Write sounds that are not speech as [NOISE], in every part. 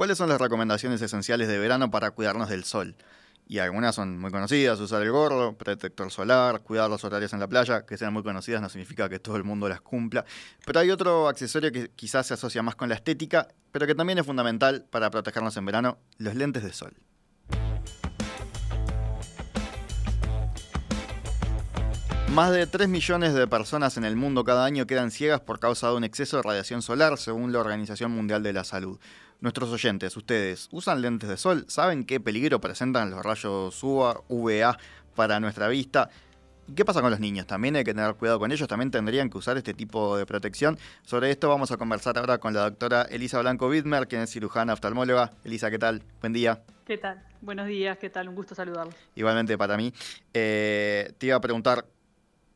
¿Cuáles son las recomendaciones esenciales de verano para cuidarnos del sol? Y algunas son muy conocidas, usar el gorro, protector solar, cuidar los horarios en la playa, que sean muy conocidas no significa que todo el mundo las cumpla. Pero hay otro accesorio que quizás se asocia más con la estética, pero que también es fundamental para protegernos en verano, los lentes de sol. Más de 3 millones de personas en el mundo cada año quedan ciegas por causa de un exceso de radiación solar, según la Organización Mundial de la Salud. Nuestros oyentes, ustedes, ¿usan lentes de sol? ¿Saben qué peligro presentan los rayos UVA, VA para nuestra vista? ¿Qué pasa con los niños? También hay que tener cuidado con ellos, también tendrían que usar este tipo de protección. Sobre esto vamos a conversar ahora con la doctora Elisa Blanco Widmer, quien es cirujana oftalmóloga. Elisa, ¿qué tal? Buen día. ¿Qué tal? Buenos días, ¿qué tal? Un gusto saludarlo. Igualmente para mí. Eh, te iba a preguntar,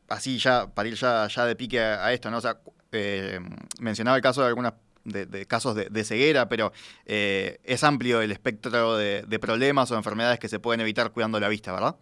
así ya, para ir ya, ya de pique a, esto, ¿no? O sea, eh, mencionaba el caso de algunas de, casos de, ceguera, pero eh, es amplio el espectro de, problemas o enfermedades que se pueden evitar cuidando la vista, ¿verdad?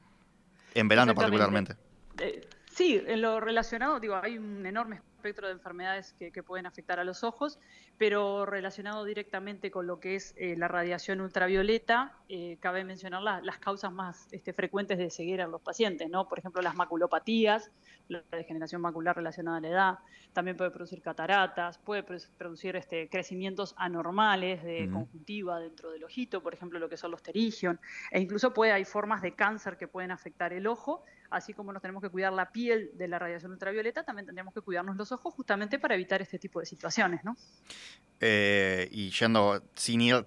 En verano particularmente. Eh, sí, en lo relacionado, digo, hay un enorme espectro de enfermedades que, pueden afectar a los ojos, pero relacionado directamente con lo que es la radiación ultravioleta, cabe mencionar las causas más este, frecuentes de ceguera en los pacientes, ¿no? Por ejemplo, las maculopatías, la degeneración macular relacionada a la edad, también puede producir cataratas, puede producir este, crecimientos anormales de conjuntiva dentro del ojito, por ejemplo lo que son los terigion, e incluso puede hay formas de cáncer que pueden afectar el ojo, así como nos tenemos que cuidar la piel de la radiación ultravioleta, también tendríamos que cuidarnos los ojos justamente para evitar este tipo de situaciones, ¿no? Eh, y yendo sin ir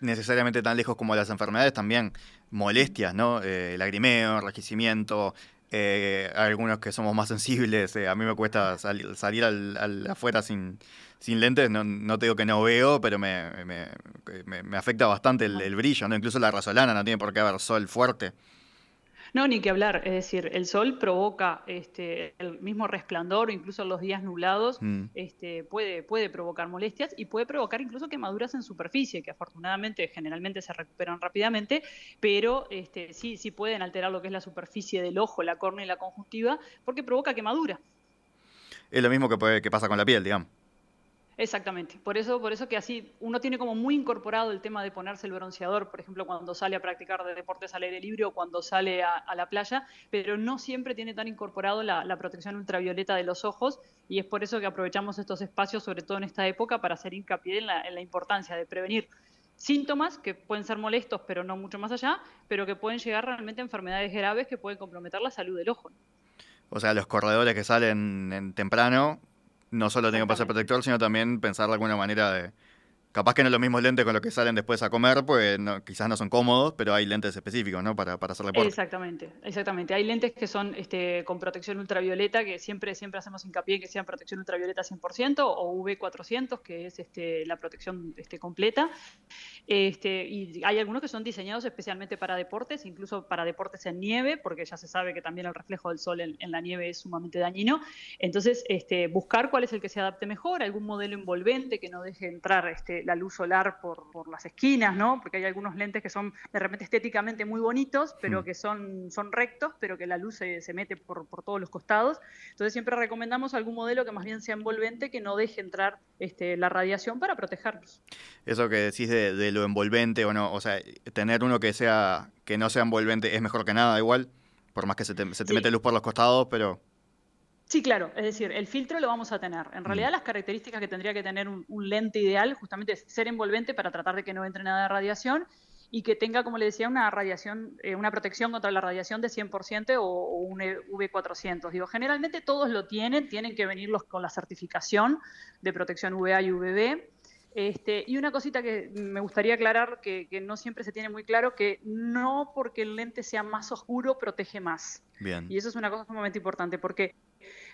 necesariamente tan lejos como las enfermedades, también molestias, ¿no? Eh, lagrimeo, enrojecimiento, eh, algunos que somos más sensibles, eh, a mí me cuesta salir al, afuera sin, sin lentes, no, no, te digo que no veo, pero me, me, afecta bastante el, el, brillo, ¿no? incluso la razolana no tiene por qué haber sol fuerte. No, ni que hablar. Es decir, el sol provoca este, el mismo resplandor, incluso en los días nublados, mm. este, puede, puede provocar molestias y puede provocar incluso quemaduras en superficie, que afortunadamente generalmente se recuperan rápidamente, pero este, sí, sí pueden alterar lo que es la superficie del ojo, la córnea y la conjuntiva, porque provoca quemadura. Es lo mismo que, puede, que pasa con la piel, digamos. Exactamente, por eso, por eso que así uno tiene como muy incorporado el tema de ponerse el bronceador, por ejemplo, cuando sale a practicar de deportes al aire libre o cuando sale a, la playa, pero no siempre tiene tan incorporado la, protección ultravioleta de los ojos y es por eso que aprovechamos estos espacios, sobre todo en esta época, para hacer hincapié en la, en la importancia de prevenir síntomas que pueden ser molestos, pero no mucho más allá, pero que pueden llegar realmente a enfermedades graves que pueden comprometer la salud del ojo. O sea, los corredores que salen en temprano no solo tengo que pasar protector, sino también pensar de alguna manera de, Capaz que no los mismos lentes con los que salen después a comer, pues quizás no son cómodos, pero hay lentes específicos, ¿no? Para, para hacer deporte. Exactamente, exactamente. Hay lentes que son este, con protección ultravioleta, que siempre, siempre hacemos hincapié en que sean protección ultravioleta 100%, o V400, que es este, la protección este, completa. Este, y hay algunos que son diseñados especialmente para deportes, incluso para deportes en nieve, porque ya se sabe que también el reflejo del sol en, la nieve es sumamente dañino. Entonces, este, buscar cuál es el que se adapte mejor, algún modelo envolvente que no deje entrar este, la luz solar por, por, las esquinas, ¿no? Porque hay algunos lentes que son de repente estéticamente muy bonitos, pero mm. que son, son rectos, pero que la luz se, se mete por, por, todos los costados. Entonces siempre recomendamos algún modelo que más bien sea envolvente, que no deje entrar este, la radiación para protegernos. Eso que decís de, de lo envolvente o no, o sea, tener uno que sea que no sea envolvente es mejor que nada igual, por más que se te, se te mete luz por los costados, pero... Sí, claro, es decir, el filtro lo vamos a tener. En realidad mm. las características que tendría que tener un, lente ideal justamente es ser envolvente para tratar de que no entre nada de radiación y que tenga, como le decía, una radiación, eh, una protección contra la radiación de 100% o, un V400. Digo, generalmente todos lo tienen, tienen que venirlos con la certificación de protección VA y UVB. Este, y una cosita que me gustaría aclarar, que, que, no siempre se tiene muy claro, que no porque el lente sea más oscuro protege más. Bien. Y eso es una cosa sumamente importante, porque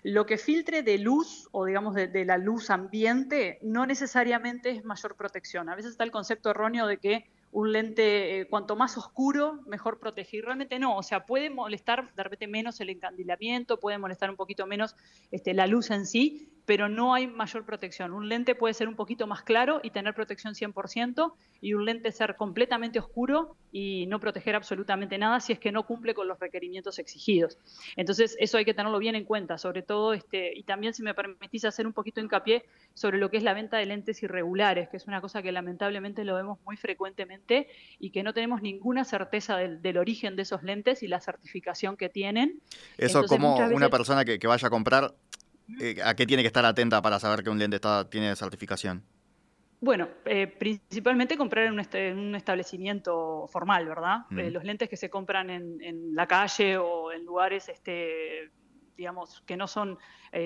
lo que filtre de luz o digamos de, la luz ambiente no necesariamente es mayor protección. A veces está el concepto erróneo de que un lente, eh, cuanto más oscuro, mejor proteger. Realmente no, o sea, puede molestar de repente menos el encandilamiento, puede molestar un poquito menos este, la luz en sí, pero no hay mayor protección. Un lente puede ser un poquito más claro y tener protección 100%, y un lente ser completamente oscuro y no proteger absolutamente nada si es que no cumple con los requerimientos exigidos. Entonces, eso hay que tenerlo bien en cuenta, sobre todo, este, y también si me permitís hacer un poquito hincapié sobre lo que es la venta de lentes irregulares, que es una cosa que lamentablemente lo vemos muy frecuentemente y que no tenemos ninguna certeza del, origen de esos lentes y la certificación que tienen. Eso como una persona que, vaya a comprar, eh, ¿a qué tiene que estar atenta para saber que un lente está, tiene certificación? Bueno, eh, principalmente comprar en un, establecimiento formal, ¿verdad? Eh, los lentes que se compran en, la calle o en lugares, este, digamos, que no son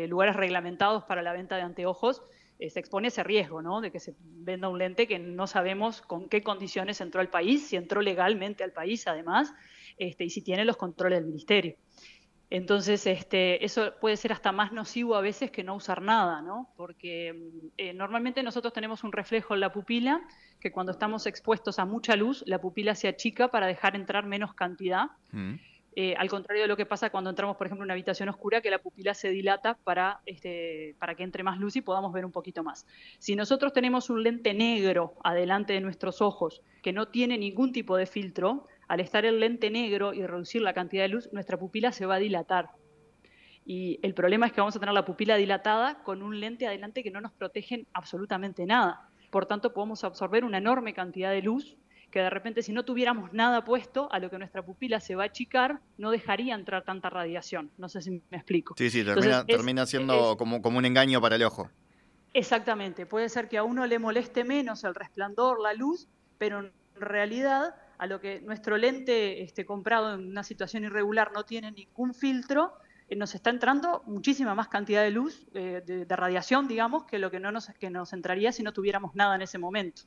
lugares reglamentados para la venta de anteojos, se expone ese riesgo, ¿no? De que se venda un lente que no sabemos con qué condiciones entró al país, si entró legalmente al país, además, este, y si tiene los controles del ministerio. Entonces, este, eso puede ser hasta más nocivo a veces que no usar nada, ¿no? Porque mm, eh, normalmente nosotros tenemos un reflejo en la pupila, que cuando estamos expuestos a mucha luz, la pupila se achica para dejar entrar menos cantidad. Mm. Eh, al contrario de lo que pasa cuando entramos, por ejemplo, en una habitación oscura, que la pupila se dilata para, este, para que entre más luz y podamos ver un poquito más. Si nosotros tenemos un lente negro adelante de nuestros ojos, que no tiene ningún tipo de filtro, al estar el lente negro y reducir la cantidad de luz, nuestra pupila se va a dilatar. Y el problema es que vamos a tener la pupila dilatada con un lente adelante que no nos protege absolutamente nada. Por tanto, podemos absorber una enorme cantidad de luz que de repente si no tuviéramos nada puesto, a lo que nuestra pupila se va a achicar, no dejaría entrar tanta radiación. No sé si me explico. Sí, sí, termina, siendo como, como un engaño para el ojo. Exactamente, puede ser que a uno le moleste menos el resplandor, la luz, pero en realidad a lo que nuestro lente este, comprado en una situación irregular no tiene ningún filtro, eh, nos está entrando muchísima más cantidad de luz, eh, de, radiación, digamos, que lo que no nos, que nos entraría si no tuviéramos nada en ese momento.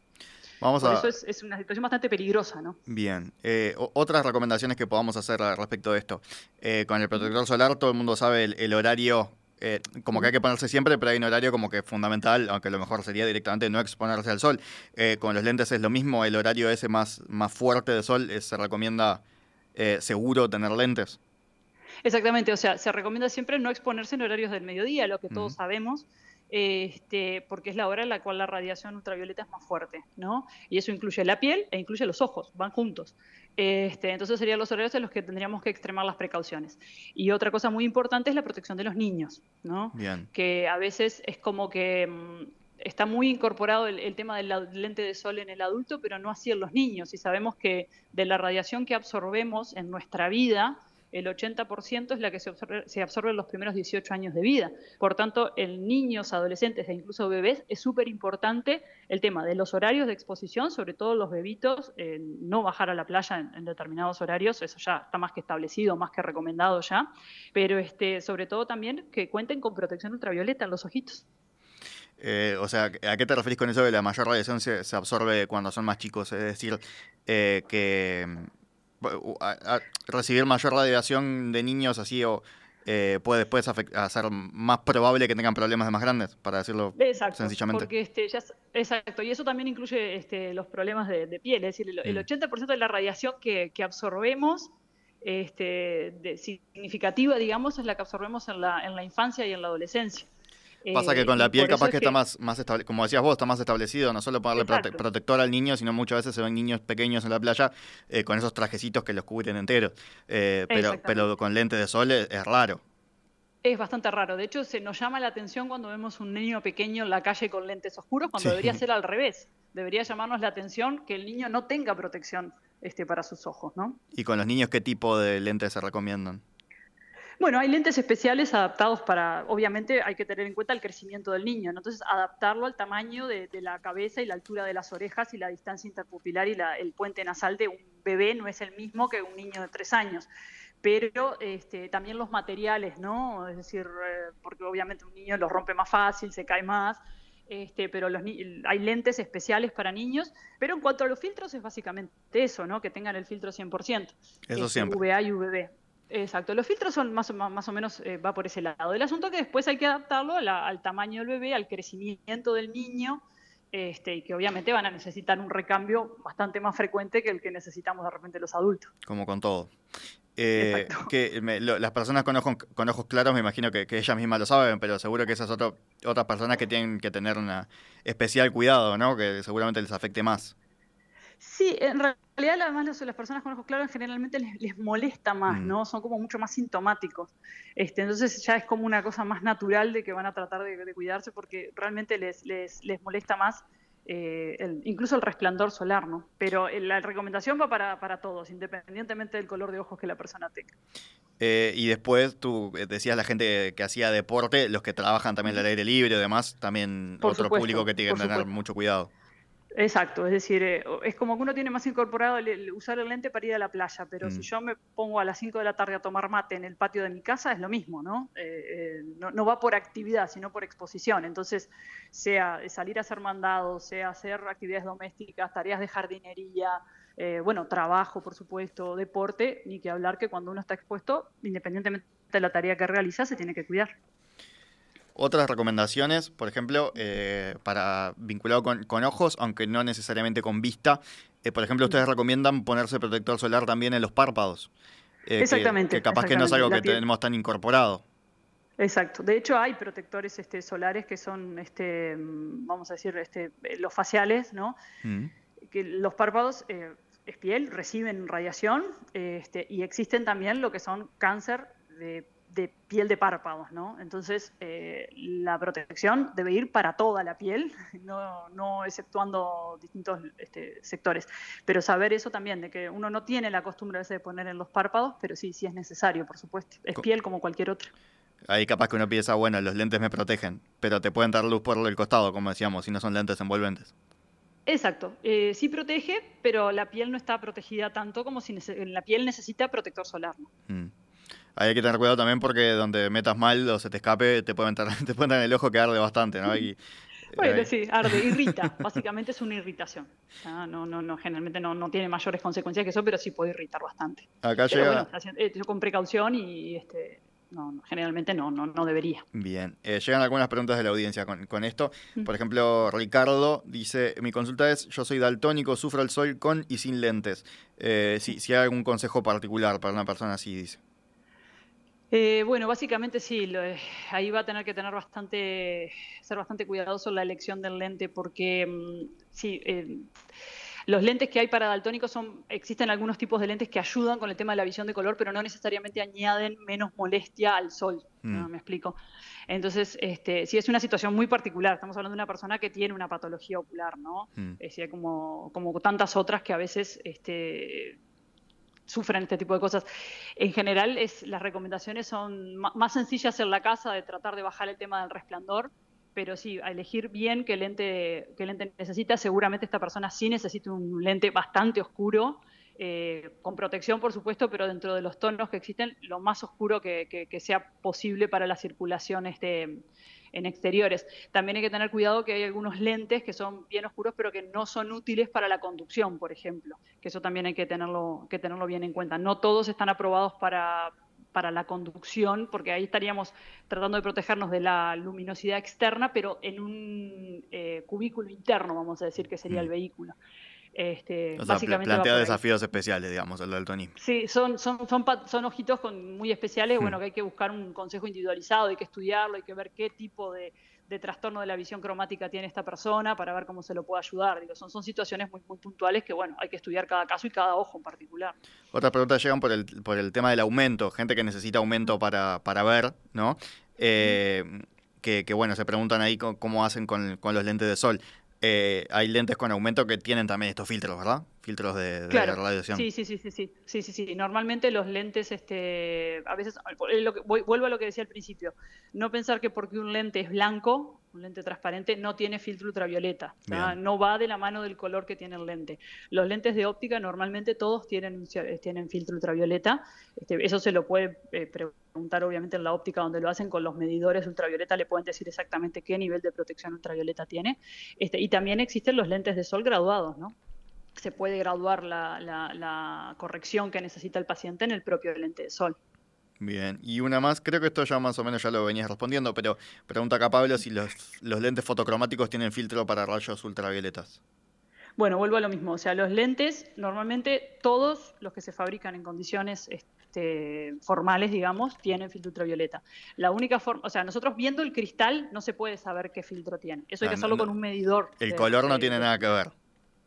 Vamos Por eso es, una situación bastante peligrosa, ¿no? Bien. Eh, otras recomendaciones que podamos hacer respecto de esto. con el protector solar todo el mundo sabe el horario eh, como que hay que ponerse siempre, pero hay un horario como que fundamental, aunque lo mejor sería directamente no exponerse al sol. Eh, con los lentes es lo mismo, el horario ese más, más fuerte de sol eh, se recomienda seguro tener lentes. Exactamente, o sea, se recomienda siempre no exponerse en horarios del mediodía, lo que todos sabemos, este, porque es la hora en la cual la radiación ultravioleta es más fuerte, ¿no? Y eso incluye la piel e incluye los ojos, van juntos. Este, entonces serían los horarios en los que tendríamos que extremar las precauciones. Y otra cosa muy importante es la protección de los niños, ¿no? Que a veces es como que mm, está muy incorporado el, tema del lente de sol en el adulto, pero no así en los niños. Y sabemos que de la radiación que absorbemos en nuestra vida, el 80% es la que se absorbe, en los primeros 18 años de vida. Por tanto, en niños, adolescentes e incluso bebés es súper importante el tema de los horarios de exposición, sobre todo los bebitos, no bajar a la playa en, determinados horarios, eso ya está más que establecido, más que recomendado ya, pero este, sobre todo también que cuenten con protección ultravioleta en los ojitos. Eh, o sea, ¿a qué te referís con eso de la mayor radiación se, absorbe cuando son más chicos? Es decir, eh, que recibir mayor radiación de niños así o eh, puede después hacer más probable que tengan problemas de más grandes, para decirlo sencillamente. Porque este, exacto, y eso también incluye este, los problemas de, piel, es decir, el, 80% mm. de la radiación que, absorbemos este, significativa, digamos, es la que absorbemos en la, en la infancia y en la adolescencia. Pasa que con la piel capaz que, está más, más como decías vos, está más establecido, no solo ponerle protector al niño, sino muchas veces se ven niños pequeños en la playa eh, con esos trajecitos que los cubren enteros. Eh, pero, pero con lentes de sol es, raro. Es bastante raro. De hecho, se nos llama la atención cuando vemos un niño pequeño en la calle con lentes oscuros, cuando debería [LAUGHS] ser al revés. Debería llamarnos la atención que el niño no tenga protección este, para sus ojos, ¿no? ¿Y con los niños qué tipo de lentes se recomiendan? Bueno, hay lentes especiales adaptados para, obviamente hay que tener en cuenta el crecimiento del niño, entonces adaptarlo al tamaño de, la cabeza y la altura de las orejas y la distancia interpupilar y el puente nasal de un bebé no es el mismo que un niño de tres años. Pero este, también los materiales, ¿no? Es decir, eh, porque obviamente un niño los rompe más fácil, se cae más, este, pero los, hay lentes especiales para niños, pero en cuanto a los filtros es básicamente eso, ¿no? Que tengan el filtro 100%. Eso siempre. VA y VB. Exacto, los filtros son más, más o menos, eh, va por ese lado. El asunto que después hay que adaptarlo al tamaño del bebé, al crecimiento del niño, este, y que obviamente van a necesitar un recambio bastante más frecuente que el que necesitamos de repente los adultos. Como con todo. Eh, que las personas con ojos, con ojos claros me imagino que, ellas mismas lo saben, pero seguro que esas otras otras personas que tienen que tener un especial cuidado, ¿no? Que seguramente les afecte más. Sí, en realidad además las personas con ojos claros generalmente les, molesta más, mm. ¿no? Son como mucho más sintomáticos. Este, entonces ya es como una cosa más natural de que van a tratar de, cuidarse porque realmente les, les, les molesta más eh, incluso el resplandor solar, ¿no? Pero eh, la recomendación va para, para, todos, independientemente del color de ojos que la persona tenga. Eh, y después tú decías la gente que hacía deporte, los que trabajan también al aire libre y demás, también otro público que tiene que tener mucho cuidado. Exacto, es decir, eh, es como que uno tiene más incorporado el, usar el lente para ir a la playa, pero si mm. yo me pongo a las 5 de la tarde a tomar mate en el patio de mi casa, es lo mismo, ¿no? Eh, eh, no, va por actividad, sino por exposición. Entonces, sea salir a hacer mandados, sea hacer actividades domésticas, tareas de jardinería, bueno, trabajo, por supuesto, deporte, ni que hablar que cuando uno está expuesto, independientemente de la tarea que realiza, se tiene que cuidar. Otras recomendaciones, por ejemplo, eh, para vinculado con, ojos, aunque no necesariamente con vista. Eh, por ejemplo, ustedes recomiendan ponerse protector solar también en los párpados. Eh, exactamente. Que, capaz que no es algo que tenemos tan incorporado. Exacto. De hecho, hay protectores este, solares que son, este, vamos a decir, este, los faciales, ¿no? Mm. Que los párpados es piel, reciben radiación este, y existen también lo que son cáncer de de piel de párpados, ¿no? Entonces, eh, la protección debe ir para toda la piel, [LAUGHS] no, no exceptuando distintos este, sectores. Pero saber eso también, de que uno no tiene la costumbre a veces de poner en los párpados, pero sí, sí es necesario, por supuesto. Es piel como cualquier otra. Ahí capaz que uno piensa, bueno, los lentes me protegen, pero te pueden dar luz por el costado, como decíamos, si no son lentes envolventes. Exacto, eh, sí protege, pero la piel no está protegida tanto como si la piel necesita protector solar. ¿no? Mm hay que tener cuidado también porque donde metas mal o se te escape, te puede entrar, [LAUGHS] te puede en el ojo que arde bastante, ¿no? bueno, sí, arde, [LAUGHS] irrita. Básicamente es una irritación. no, no, no, generalmente no, no, tiene mayores consecuencias que eso, pero sí puede irritar bastante. Acá llega. Eh, con precaución y este, no, generalmente no, no, no debería. Bien, eh, llegan algunas preguntas de la audiencia con, esto. Por ejemplo, Ricardo dice, mi consulta es, yo soy daltónico, sufro el sol con y sin lentes. Eh, si, si hay algún consejo particular para una persona así, dice. Eh, bueno, básicamente sí, eh, ahí va a tener que tener bastante, ser bastante cuidadoso en la elección del lente porque mm, sí, eh, los lentes que hay para daltónicos son, existen algunos tipos de lentes que ayudan con el tema de la visión de color, pero no necesariamente añaden menos molestia al sol. ¿no? Mm. Me explico. Entonces, este, sí es una situación muy particular. Estamos hablando de una persona que tiene una patología ocular, ¿no? Mm. Es como, como tantas otras que a veces este, sufren este tipo de cosas. En general, es, las recomendaciones son más sencillas en la casa de tratar de bajar el tema del resplandor, pero sí, a elegir bien qué lente, qué lente necesita. Seguramente esta persona sí necesita un lente bastante oscuro, eh, con protección, por supuesto, pero dentro de los tonos que existen, lo más oscuro que, que sea posible para la circulación este, en exteriores. También hay que tener cuidado que hay algunos lentes que son bien oscuros, pero que no son útiles para la conducción, por ejemplo, que eso también hay que tenerlo, que tenerlo bien en cuenta. No todos están aprobados para, para la conducción, porque ahí estaríamos tratando de protegernos de la luminosidad externa, pero en un eh, cubículo interno, vamos a decir, que sería el mm. vehículo. Este, plantea desafíos especiales, digamos, el daltonismo. Sí, son, son, son, son ojitos con, muy especiales, hmm. bueno, que hay que buscar un consejo individualizado, hay que estudiarlo, hay que ver qué tipo de, trastorno de la visión cromática tiene esta persona para ver cómo se lo puede ayudar. Digo, son, son situaciones muy, muy puntuales que, bueno, hay que estudiar cada caso y cada ojo en particular. Otras preguntas llegan por el, por el tema del aumento, gente que necesita aumento para, para ver, ¿no? Eh, que, que, bueno, se preguntan ahí cómo, hacen con, con los lentes de sol. Eh, hay lentes con aumento que tienen también estos filtros, ¿verdad? Filtros de, radiación. Sí, sí, sí, sí, sí, sí, sí, sí. Normalmente los lentes, este, a veces, vuelvo a lo que decía al principio, no pensar que porque un lente es blanco, un lente transparente, no tiene filtro ultravioleta. No va de la mano del color que tiene el lente. Los lentes de óptica normalmente todos tienen, tienen filtro ultravioleta. Este, eso se lo puede eh, preguntar obviamente en la óptica donde lo hacen con los medidores ultravioleta, le pueden decir exactamente qué nivel de protección ultravioleta tiene. Este, y también existen los lentes de sol graduados, ¿no? Se puede graduar la, la corrección que necesita el paciente en el propio lente de sol. Bien, y una más, creo que esto ya más o menos ya lo venías respondiendo, pero pregunta acá Pablo si los, los lentes fotocromáticos tienen filtro para rayos ultravioletas. Bueno, vuelvo a lo mismo, o sea, los lentes, normalmente todos los que se fabrican en condiciones este, formales, digamos, tienen filtro ultravioleta. La única forma, o sea, nosotros viendo el cristal no se puede saber qué filtro tiene. Eso hay que hacerlo con un medidor. El color no tiene nada que ver.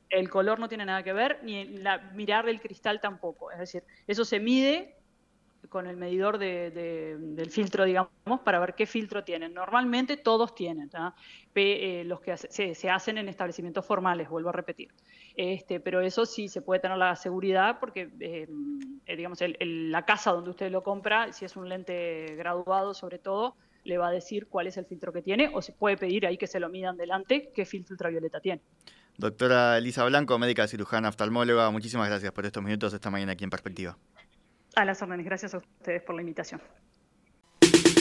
El color no tiene nada que ver, ni la, mirar el cristal tampoco. Es decir, eso se mide con el medidor del filtro, digamos, para ver qué filtro tienen. Normalmente todos tienen, eh, los que se, hacen en establecimientos formales, vuelvo a repetir. Este, pero eso sí se puede tener la seguridad porque, eh, eh, digamos, la casa donde usted lo compra, si es un lente graduado sobre todo, le va a decir cuál es el filtro que tiene o se puede pedir ahí que se lo midan delante qué filtro ultravioleta tiene. Doctora Elisa Blanco, médica cirujana oftalmóloga, muchísimas gracias por estos minutos esta mañana aquí en Perspectiva. A las órdenes, gracias a ustedes por la invitación.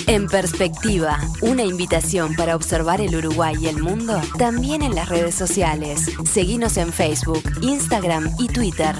En perspectiva, una invitación para observar el Uruguay y el mundo también en las redes sociales. Seguimos en Facebook, Instagram y Twitter.